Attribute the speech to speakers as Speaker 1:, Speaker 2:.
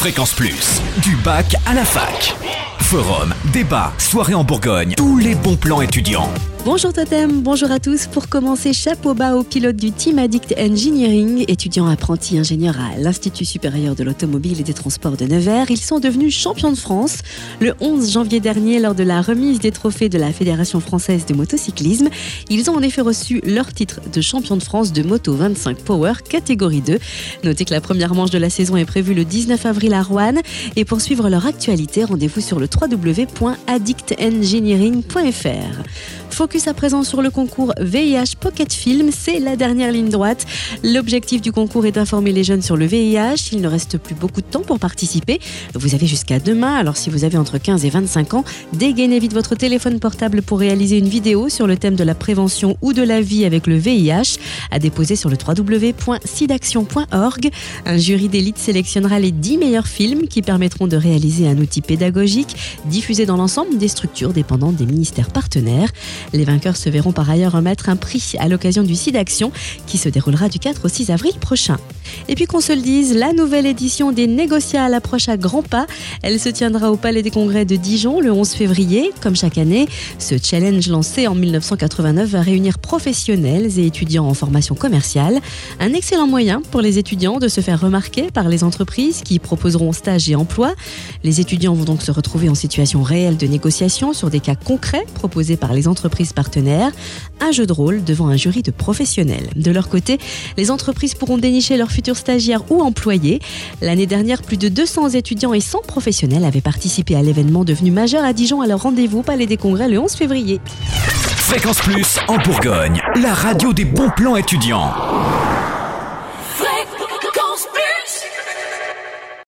Speaker 1: Fréquence Plus, du bac à la fac. Forum, débat, soirée en Bourgogne, tous les bons plans étudiants.
Speaker 2: Bonjour Totem, bonjour à tous. Pour commencer, chapeau bas au pilote du Team Addict Engineering, étudiant apprenti ingénieur à l'Institut supérieur de l'automobile et des transports de Nevers. Ils sont devenus champions de France le 11 janvier dernier lors de la remise des trophées de la Fédération française de motocyclisme. Ils ont en effet reçu leur titre de champion de France de moto 25 Power catégorie 2. Notez que la première manche de la saison est prévue le 19 avril à Rouen. Et pour suivre leur actualité, rendez-vous sur le www.addictengineering.fr. Focus à présent sur le concours VIH Pocket Film, c'est la dernière ligne droite. L'objectif du concours est d'informer les jeunes sur le VIH. Il ne reste plus beaucoup de temps pour participer. Vous avez jusqu'à demain, alors si vous avez entre 15 et 25 ans, dégainez vite votre téléphone portable pour réaliser une vidéo sur le thème de la prévention ou de la vie avec le VIH à déposer sur le www.sidaction.org. Un jury d'élite sélectionnera les 10 meilleurs films qui permettront de réaliser un outil pédagogique diffusé dans l'ensemble des structures dépendantes des ministères partenaires. Les vainqueurs se verront par ailleurs remettre un prix à l'occasion du SIDAction qui se déroulera du 4 au 6 avril prochain. Et puis qu'on se le dise, la nouvelle édition des Négociables approche à grands pas. Elle se tiendra au Palais des Congrès de Dijon le 11 février. Comme chaque année, ce challenge lancé en 1989 va réunir professionnels et étudiants en formation commerciale. Un excellent moyen pour les étudiants de se faire remarquer par les entreprises qui proposeront stage et emploi. Les étudiants vont donc se retrouver en situation réelle de négociation sur des cas concrets proposés par les entreprises partenaires. Un jeu de rôle devant un jury de professionnels. De leur côté, les entreprises pourront dénicher leurs stagiaires ou employés. L'année dernière, plus de 200 étudiants et 100 professionnels avaient participé à l'événement devenu majeur à Dijon à leur rendez-vous Palais des Congrès le 11 février.
Speaker 1: Fréquence Plus en Bourgogne, la radio des bons plans étudiants.